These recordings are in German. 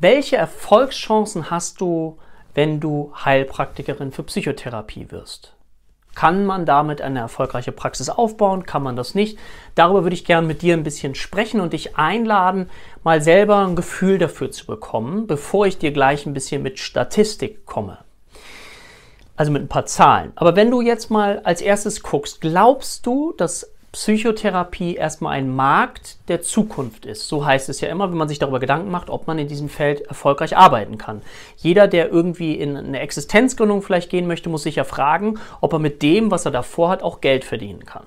welche Erfolgschancen hast du, wenn du Heilpraktikerin für Psychotherapie wirst? Kann man damit eine erfolgreiche Praxis aufbauen? Kann man das nicht? Darüber würde ich gerne mit dir ein bisschen sprechen und dich einladen, mal selber ein Gefühl dafür zu bekommen, bevor ich dir gleich ein bisschen mit Statistik komme. Also mit ein paar Zahlen. Aber wenn du jetzt mal als erstes guckst, glaubst du, dass Psychotherapie erstmal ein Markt der Zukunft ist. So heißt es ja immer, wenn man sich darüber Gedanken macht, ob man in diesem Feld erfolgreich arbeiten kann. Jeder, der irgendwie in eine Existenzgründung vielleicht gehen möchte, muss sich ja fragen, ob er mit dem, was er davor hat, auch Geld verdienen kann.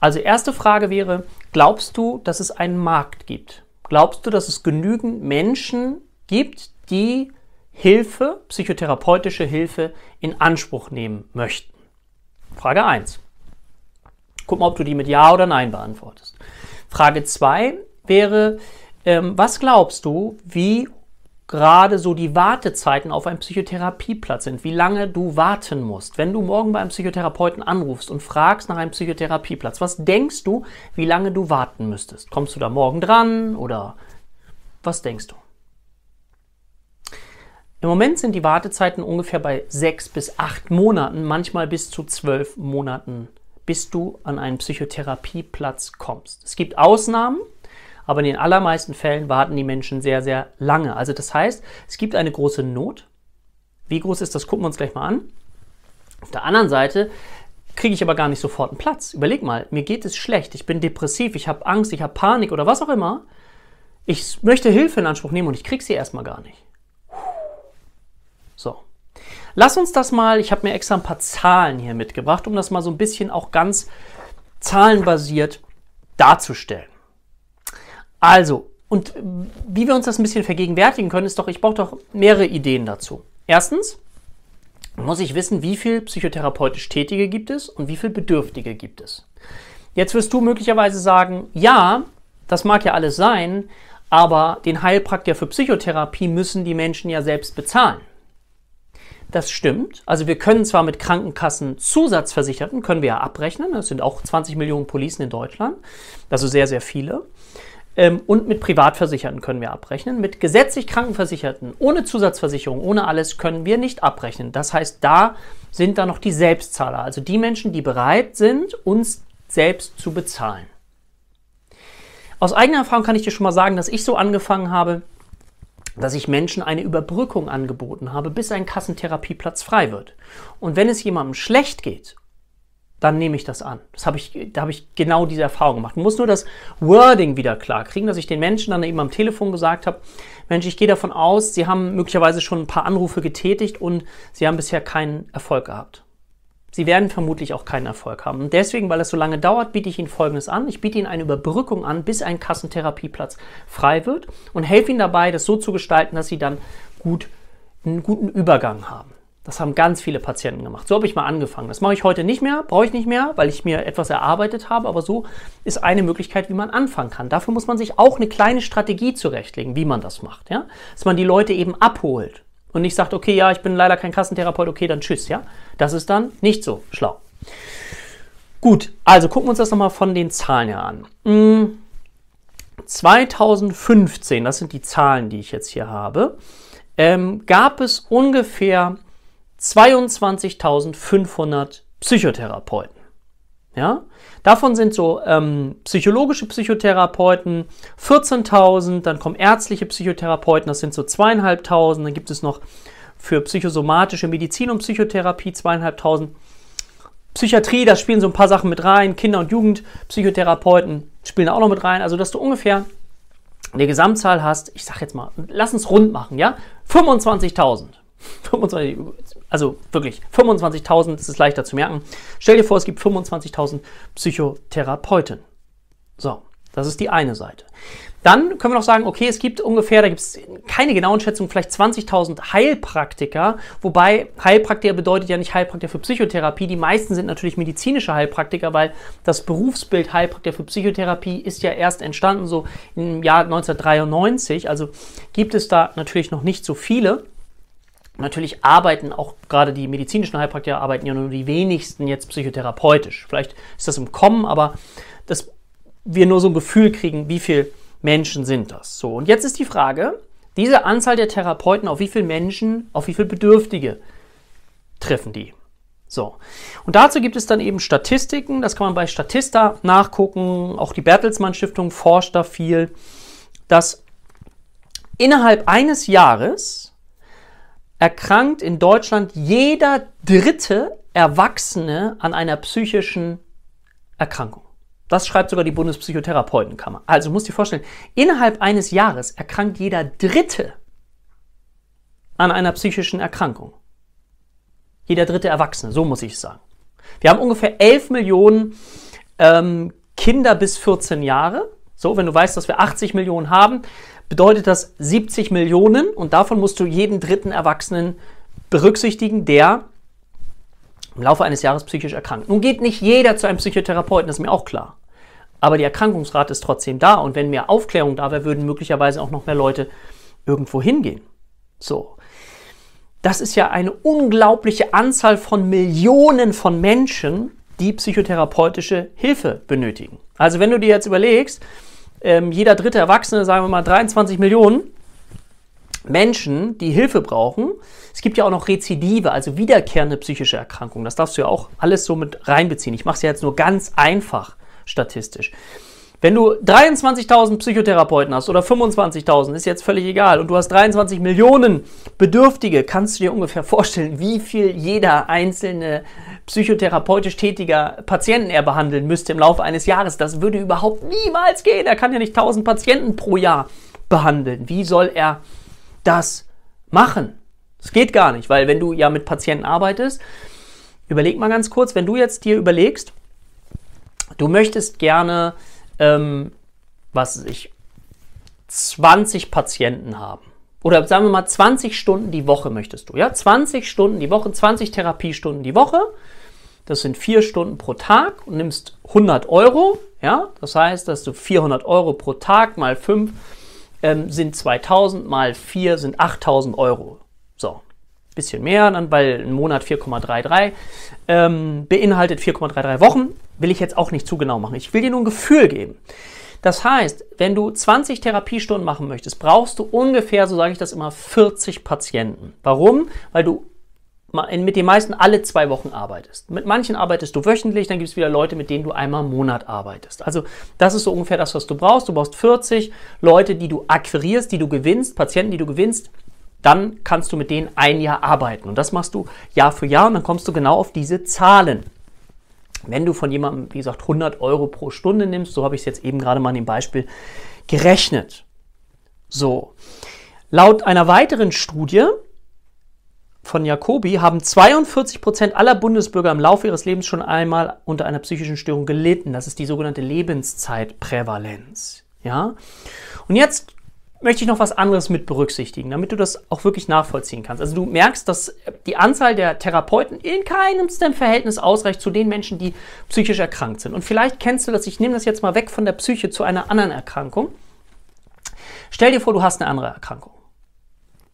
Also erste Frage wäre, glaubst du, dass es einen Markt gibt? Glaubst du, dass es genügend Menschen gibt, die Hilfe, psychotherapeutische Hilfe in Anspruch nehmen möchten? Frage 1. Guck mal, ob du die mit Ja oder Nein beantwortest. Frage 2 wäre, ähm, was glaubst du, wie gerade so die Wartezeiten auf einen Psychotherapieplatz sind, wie lange du warten musst. Wenn du morgen bei einem Psychotherapeuten anrufst und fragst nach einem Psychotherapieplatz, was denkst du, wie lange du warten müsstest? Kommst du da morgen dran oder was denkst du? Im Moment sind die Wartezeiten ungefähr bei sechs bis acht Monaten, manchmal bis zu zwölf Monaten bis du an einen Psychotherapieplatz kommst. Es gibt Ausnahmen, aber in den allermeisten Fällen warten die Menschen sehr, sehr lange. Also das heißt, es gibt eine große Not. Wie groß ist das? Gucken wir uns gleich mal an. Auf der anderen Seite kriege ich aber gar nicht sofort einen Platz. Überleg mal, mir geht es schlecht, ich bin depressiv, ich habe Angst, ich habe Panik oder was auch immer. Ich möchte Hilfe in Anspruch nehmen und ich kriege sie erstmal gar nicht. Lass uns das mal, ich habe mir extra ein paar Zahlen hier mitgebracht, um das mal so ein bisschen auch ganz zahlenbasiert darzustellen. Also, und wie wir uns das ein bisschen vergegenwärtigen können, ist doch, ich brauche doch mehrere Ideen dazu. Erstens muss ich wissen, wie viel psychotherapeutisch Tätige gibt es und wie viel Bedürftige gibt es. Jetzt wirst du möglicherweise sagen, ja, das mag ja alles sein, aber den Heilpraktiker für Psychotherapie müssen die Menschen ja selbst bezahlen. Das stimmt. Also wir können zwar mit Krankenkassen Zusatzversicherten, können wir ja abrechnen, das sind auch 20 Millionen Policen in Deutschland, also sehr, sehr viele. Ähm, und mit Privatversicherten können wir abrechnen. Mit gesetzlich Krankenversicherten, ohne Zusatzversicherung, ohne alles, können wir nicht abrechnen. Das heißt, da sind da noch die Selbstzahler, also die Menschen, die bereit sind, uns selbst zu bezahlen. Aus eigener Erfahrung kann ich dir schon mal sagen, dass ich so angefangen habe, dass ich Menschen eine Überbrückung angeboten habe, bis ein Kassentherapieplatz frei wird. Und wenn es jemandem schlecht geht, dann nehme ich das an. Das habe ich, da habe ich genau diese Erfahrung gemacht. Ich muss nur das Wording wieder klar kriegen, dass ich den Menschen dann eben am Telefon gesagt habe, Mensch, ich gehe davon aus, Sie haben möglicherweise schon ein paar Anrufe getätigt und Sie haben bisher keinen Erfolg gehabt. Sie werden vermutlich auch keinen Erfolg haben. Und deswegen, weil es so lange dauert, biete ich Ihnen Folgendes an. Ich biete Ihnen eine Überbrückung an, bis ein Kassentherapieplatz frei wird und helfe Ihnen dabei, das so zu gestalten, dass Sie dann gut, einen guten Übergang haben. Das haben ganz viele Patienten gemacht. So habe ich mal angefangen. Das mache ich heute nicht mehr, brauche ich nicht mehr, weil ich mir etwas erarbeitet habe. Aber so ist eine Möglichkeit, wie man anfangen kann. Dafür muss man sich auch eine kleine Strategie zurechtlegen, wie man das macht. Ja? Dass man die Leute eben abholt und nicht sagt, okay, ja, ich bin leider kein Kassentherapeut, okay, dann tschüss, ja. Das ist dann nicht so schlau. Gut, also gucken wir uns das nochmal von den Zahlen her an. 2015, hm, das sind die Zahlen, die ich jetzt hier habe, ähm, gab es ungefähr 22.500 Psychotherapeuten. Ja? Davon sind so ähm, psychologische Psychotherapeuten 14.000, dann kommen ärztliche Psychotherapeuten, das sind so zweieinhalbtausend, dann gibt es noch für psychosomatische Medizin und Psychotherapie zweieinhalbtausend. Psychiatrie, da spielen so ein paar Sachen mit rein, Kinder- und Jugendpsychotherapeuten spielen auch noch mit rein, also dass du ungefähr eine Gesamtzahl hast, ich sag jetzt mal, lass uns rund machen, ja, 25.000. 25, also wirklich 25.000, das ist leichter zu merken. Stell dir vor, es gibt 25.000 Psychotherapeuten. So, das ist die eine Seite. Dann können wir noch sagen, okay, es gibt ungefähr, da gibt es keine genauen Schätzungen, vielleicht 20.000 Heilpraktiker, wobei Heilpraktiker bedeutet ja nicht Heilpraktiker für Psychotherapie. Die meisten sind natürlich medizinische Heilpraktiker, weil das Berufsbild Heilpraktiker für Psychotherapie ist ja erst entstanden so im Jahr 1993. Also gibt es da natürlich noch nicht so viele. Natürlich arbeiten auch gerade die medizinischen Heilpraktiker arbeiten ja nur die wenigsten jetzt psychotherapeutisch. Vielleicht ist das im Kommen, aber dass wir nur so ein Gefühl kriegen, wie viele Menschen sind das. So, und jetzt ist die Frage, Diese Anzahl der Therapeuten, auf wie viele Menschen, auf wie viele Bedürftige treffen die? So. Und dazu gibt es dann eben Statistiken, das kann man bei Statista nachgucken, auch die Bertelsmann Stiftung forscht da viel, dass innerhalb eines Jahres erkrankt in Deutschland jeder dritte Erwachsene an einer psychischen Erkrankung. Das schreibt sogar die Bundespsychotherapeutenkammer. Also muss dir vorstellen, innerhalb eines Jahres erkrankt jeder Dritte an einer psychischen Erkrankung. Jeder dritte Erwachsene, so muss ich sagen. Wir haben ungefähr 11 Millionen ähm, Kinder bis 14 Jahre. So, wenn du weißt, dass wir 80 Millionen haben, bedeutet das 70 Millionen und davon musst du jeden dritten Erwachsenen berücksichtigen, der im Laufe eines Jahres psychisch erkrankt. Nun geht nicht jeder zu einem Psychotherapeuten, das ist mir auch klar. Aber die Erkrankungsrate ist trotzdem da und wenn mehr Aufklärung da wäre, würden möglicherweise auch noch mehr Leute irgendwo hingehen. So. Das ist ja eine unglaubliche Anzahl von Millionen von Menschen, die psychotherapeutische Hilfe benötigen. Also wenn du dir jetzt überlegst, ähm, jeder dritte Erwachsene, sagen wir mal 23 Millionen Menschen, die Hilfe brauchen. Es gibt ja auch noch Rezidive, also wiederkehrende psychische Erkrankungen. Das darfst du ja auch alles so mit reinbeziehen. Ich mache es ja jetzt nur ganz einfach statistisch. Wenn du 23.000 Psychotherapeuten hast oder 25.000, ist jetzt völlig egal, und du hast 23 Millionen Bedürftige, kannst du dir ungefähr vorstellen, wie viel jeder einzelne psychotherapeutisch tätiger Patienten er behandeln müsste im Laufe eines Jahres. Das würde überhaupt niemals gehen. Er kann ja nicht 1000 Patienten pro Jahr behandeln. Wie soll er das machen? Das geht gar nicht, weil wenn du ja mit Patienten arbeitest, überleg mal ganz kurz, wenn du jetzt dir überlegst, du möchtest gerne ähm, was ich, 20 Patienten haben. Oder sagen wir mal 20 Stunden die Woche möchtest du. Ja, 20 Stunden die Woche, 20 Therapiestunden die Woche. Das sind vier Stunden pro Tag und nimmst 100 Euro. Ja, das heißt, dass du 400 Euro pro Tag mal 5 ähm, sind 2000 mal 4 sind 8000 Euro. Bisschen mehr, weil ein Monat 4,33 ähm, beinhaltet 4,33 Wochen. Will ich jetzt auch nicht zu genau machen. Ich will dir nur ein Gefühl geben. Das heißt, wenn du 20 Therapiestunden machen möchtest, brauchst du ungefähr, so sage ich das immer, 40 Patienten. Warum? Weil du mit den meisten alle zwei Wochen arbeitest. Mit manchen arbeitest du wöchentlich, dann gibt es wieder Leute, mit denen du einmal im Monat arbeitest. Also das ist so ungefähr das, was du brauchst. Du brauchst 40 Leute, die du akquirierst, die du gewinnst, Patienten, die du gewinnst, dann kannst du mit denen ein Jahr arbeiten. Und das machst du Jahr für Jahr und dann kommst du genau auf diese Zahlen. Wenn du von jemandem, wie gesagt, 100 Euro pro Stunde nimmst, so habe ich es jetzt eben gerade mal in dem Beispiel gerechnet. So, laut einer weiteren Studie von Jacobi haben 42 Prozent aller Bundesbürger im Laufe ihres Lebens schon einmal unter einer psychischen Störung gelitten. Das ist die sogenannte Lebenszeitprävalenz. Ja? Und jetzt möchte ich noch was anderes mit berücksichtigen, damit du das auch wirklich nachvollziehen kannst. Also du merkst, dass die Anzahl der Therapeuten in keinem Verhältnis ausreicht zu den Menschen, die psychisch erkrankt sind. Und vielleicht kennst du das, ich nehme das jetzt mal weg von der Psyche zu einer anderen Erkrankung. Stell dir vor, du hast eine andere Erkrankung.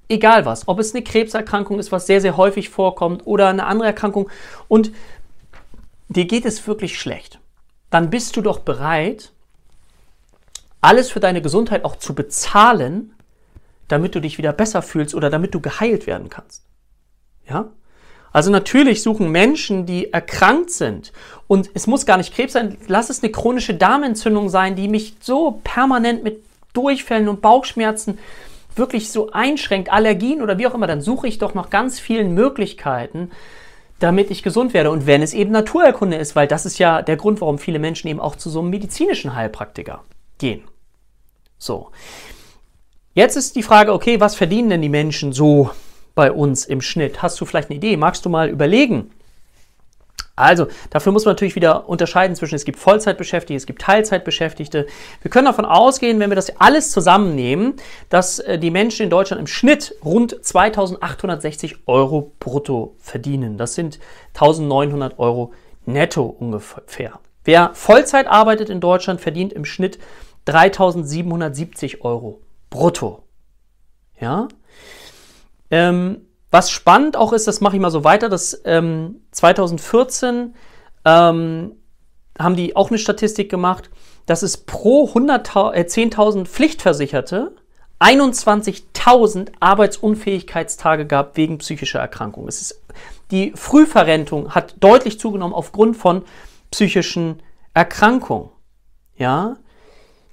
Egal was, ob es eine Krebserkrankung ist, was sehr, sehr häufig vorkommt, oder eine andere Erkrankung und dir geht es wirklich schlecht, dann bist du doch bereit, alles für deine Gesundheit auch zu bezahlen, damit du dich wieder besser fühlst oder damit du geheilt werden kannst. Ja? Also natürlich suchen Menschen, die erkrankt sind, und es muss gar nicht Krebs sein, lass es eine chronische Darmentzündung sein, die mich so permanent mit Durchfällen und Bauchschmerzen wirklich so einschränkt, Allergien oder wie auch immer, dann suche ich doch noch ganz vielen Möglichkeiten, damit ich gesund werde. Und wenn es eben Naturerkunde ist, weil das ist ja der Grund, warum viele Menschen eben auch zu so einem medizinischen Heilpraktiker gehen. So. Jetzt ist die Frage, okay, was verdienen denn die Menschen so bei uns im Schnitt? Hast du vielleicht eine Idee? Magst du mal überlegen? Also, dafür muss man natürlich wieder unterscheiden zwischen, es gibt Vollzeitbeschäftigte, es gibt Teilzeitbeschäftigte. Wir können davon ausgehen, wenn wir das alles zusammennehmen, dass äh, die Menschen in Deutschland im Schnitt rund 2860 Euro brutto verdienen. Das sind 1900 Euro netto ungefähr. Wer Vollzeit arbeitet in Deutschland, verdient im Schnitt 3770 Euro brutto. Ja. Ähm, was spannend auch ist, das mache ich mal so weiter, dass ähm, 2014 ähm, haben die auch eine Statistik gemacht, dass es pro 10.000 äh, Pflichtversicherte 21.000 Arbeitsunfähigkeitstage gab wegen psychischer Erkrankungen. Es ist, die Frühverrentung hat deutlich zugenommen aufgrund von psychischen Erkrankungen. Ja,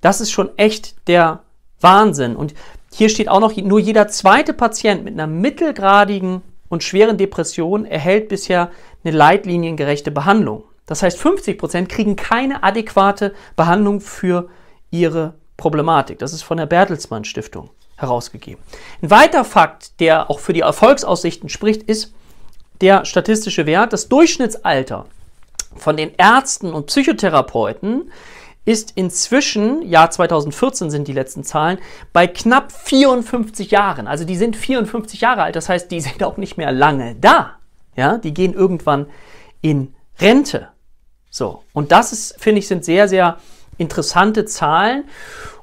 das ist schon echt der Wahnsinn. Und hier steht auch noch, nur jeder zweite Patient mit einer mittelgradigen und schweren Depression erhält bisher eine leitliniengerechte Behandlung. Das heißt, 50 Prozent kriegen keine adäquate Behandlung für ihre Problematik. Das ist von der Bertelsmann Stiftung herausgegeben. Ein weiterer Fakt, der auch für die Erfolgsaussichten spricht, ist der statistische Wert. Das Durchschnittsalter von den Ärzten und Psychotherapeuten ist inzwischen, Jahr 2014 sind die letzten Zahlen, bei knapp 54 Jahren. Also die sind 54 Jahre alt, das heißt, die sind auch nicht mehr lange da. Ja, die gehen irgendwann in Rente. So, und das ist, finde ich, sind sehr, sehr interessante Zahlen.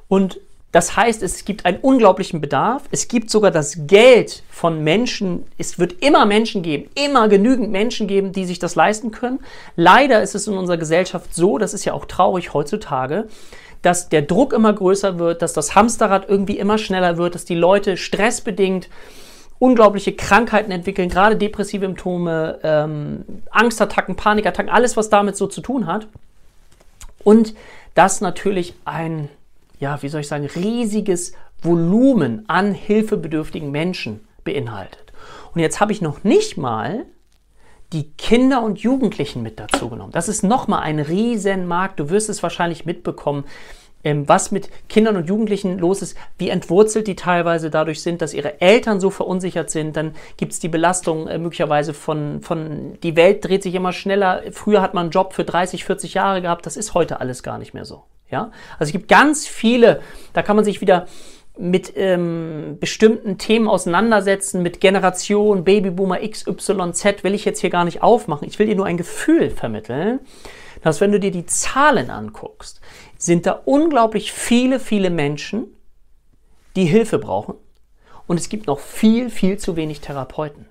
Und das heißt, es gibt einen unglaublichen Bedarf. Es gibt sogar das Geld von Menschen. Es wird immer Menschen geben, immer genügend Menschen geben, die sich das leisten können. Leider ist es in unserer Gesellschaft so, das ist ja auch traurig heutzutage, dass der Druck immer größer wird, dass das Hamsterrad irgendwie immer schneller wird, dass die Leute stressbedingt unglaubliche Krankheiten entwickeln, gerade depressive Symptome, ähm, Angstattacken, Panikattacken, alles, was damit so zu tun hat. Und das natürlich ein ja, wie soll ich sagen, riesiges Volumen an hilfebedürftigen Menschen beinhaltet. Und jetzt habe ich noch nicht mal die Kinder und Jugendlichen mit dazu genommen. Das ist nochmal ein Riesenmarkt. Du wirst es wahrscheinlich mitbekommen, ähm, was mit Kindern und Jugendlichen los ist, wie entwurzelt die teilweise dadurch sind, dass ihre Eltern so verunsichert sind. Dann gibt es die Belastung äh, möglicherweise von, von, die Welt dreht sich immer schneller. Früher hat man einen Job für 30, 40 Jahre gehabt. Das ist heute alles gar nicht mehr so. Ja? Also es gibt ganz viele, da kann man sich wieder mit ähm, bestimmten Themen auseinandersetzen, mit Generation, Babyboomer XYZ, will ich jetzt hier gar nicht aufmachen. Ich will dir nur ein Gefühl vermitteln, dass wenn du dir die Zahlen anguckst, sind da unglaublich viele, viele Menschen, die Hilfe brauchen. Und es gibt noch viel, viel zu wenig Therapeuten.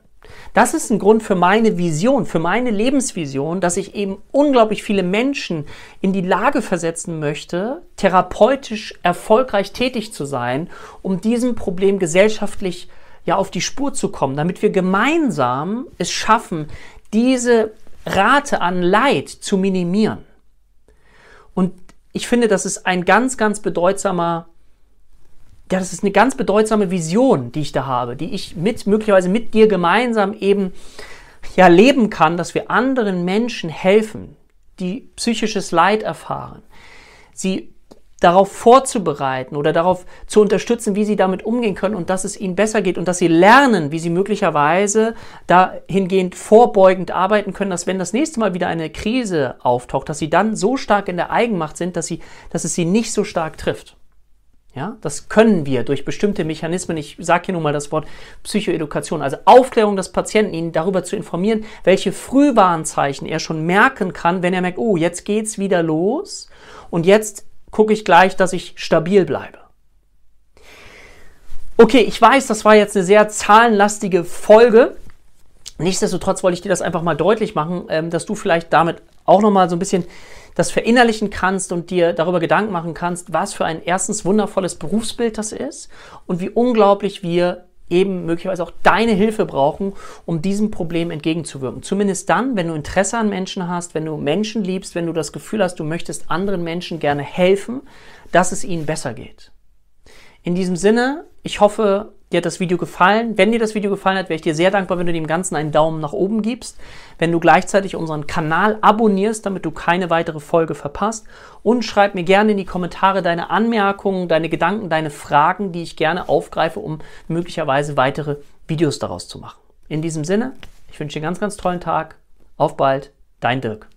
Das ist ein Grund für meine Vision, für meine Lebensvision, dass ich eben unglaublich viele Menschen in die Lage versetzen möchte, therapeutisch erfolgreich tätig zu sein, um diesem Problem gesellschaftlich ja auf die Spur zu kommen, damit wir gemeinsam es schaffen, diese Rate an Leid zu minimieren. Und ich finde, das ist ein ganz, ganz bedeutsamer ja, das ist eine ganz bedeutsame Vision, die ich da habe, die ich mit, möglicherweise mit dir gemeinsam eben ja leben kann, dass wir anderen Menschen helfen, die psychisches Leid erfahren, sie darauf vorzubereiten oder darauf zu unterstützen, wie sie damit umgehen können und dass es ihnen besser geht und dass sie lernen, wie sie möglicherweise dahingehend vorbeugend arbeiten können, dass wenn das nächste Mal wieder eine Krise auftaucht, dass sie dann so stark in der Eigenmacht sind, dass, sie, dass es sie nicht so stark trifft. Ja, das können wir durch bestimmte Mechanismen. Ich sage hier nun mal das Wort Psychoedukation, also Aufklärung des Patienten, ihn darüber zu informieren, welche Frühwarnzeichen er schon merken kann, wenn er merkt, oh, jetzt geht's wieder los und jetzt gucke ich gleich, dass ich stabil bleibe. Okay, ich weiß, das war jetzt eine sehr zahlenlastige Folge. Nichtsdestotrotz wollte ich dir das einfach mal deutlich machen, ähm, dass du vielleicht damit auch noch mal so ein bisschen das verinnerlichen kannst und dir darüber Gedanken machen kannst, was für ein erstens wundervolles Berufsbild das ist und wie unglaublich wir eben möglicherweise auch deine Hilfe brauchen, um diesem Problem entgegenzuwirken. Zumindest dann, wenn du Interesse an Menschen hast, wenn du Menschen liebst, wenn du das Gefühl hast, du möchtest anderen Menschen gerne helfen, dass es ihnen besser geht. In diesem Sinne, ich hoffe, dir hat das Video gefallen. Wenn dir das Video gefallen hat, wäre ich dir sehr dankbar, wenn du dem Ganzen einen Daumen nach oben gibst, wenn du gleichzeitig unseren Kanal abonnierst, damit du keine weitere Folge verpasst und schreib mir gerne in die Kommentare deine Anmerkungen, deine Gedanken, deine Fragen, die ich gerne aufgreife, um möglicherweise weitere Videos daraus zu machen. In diesem Sinne, ich wünsche dir einen ganz, ganz tollen Tag. Auf bald, dein Dirk.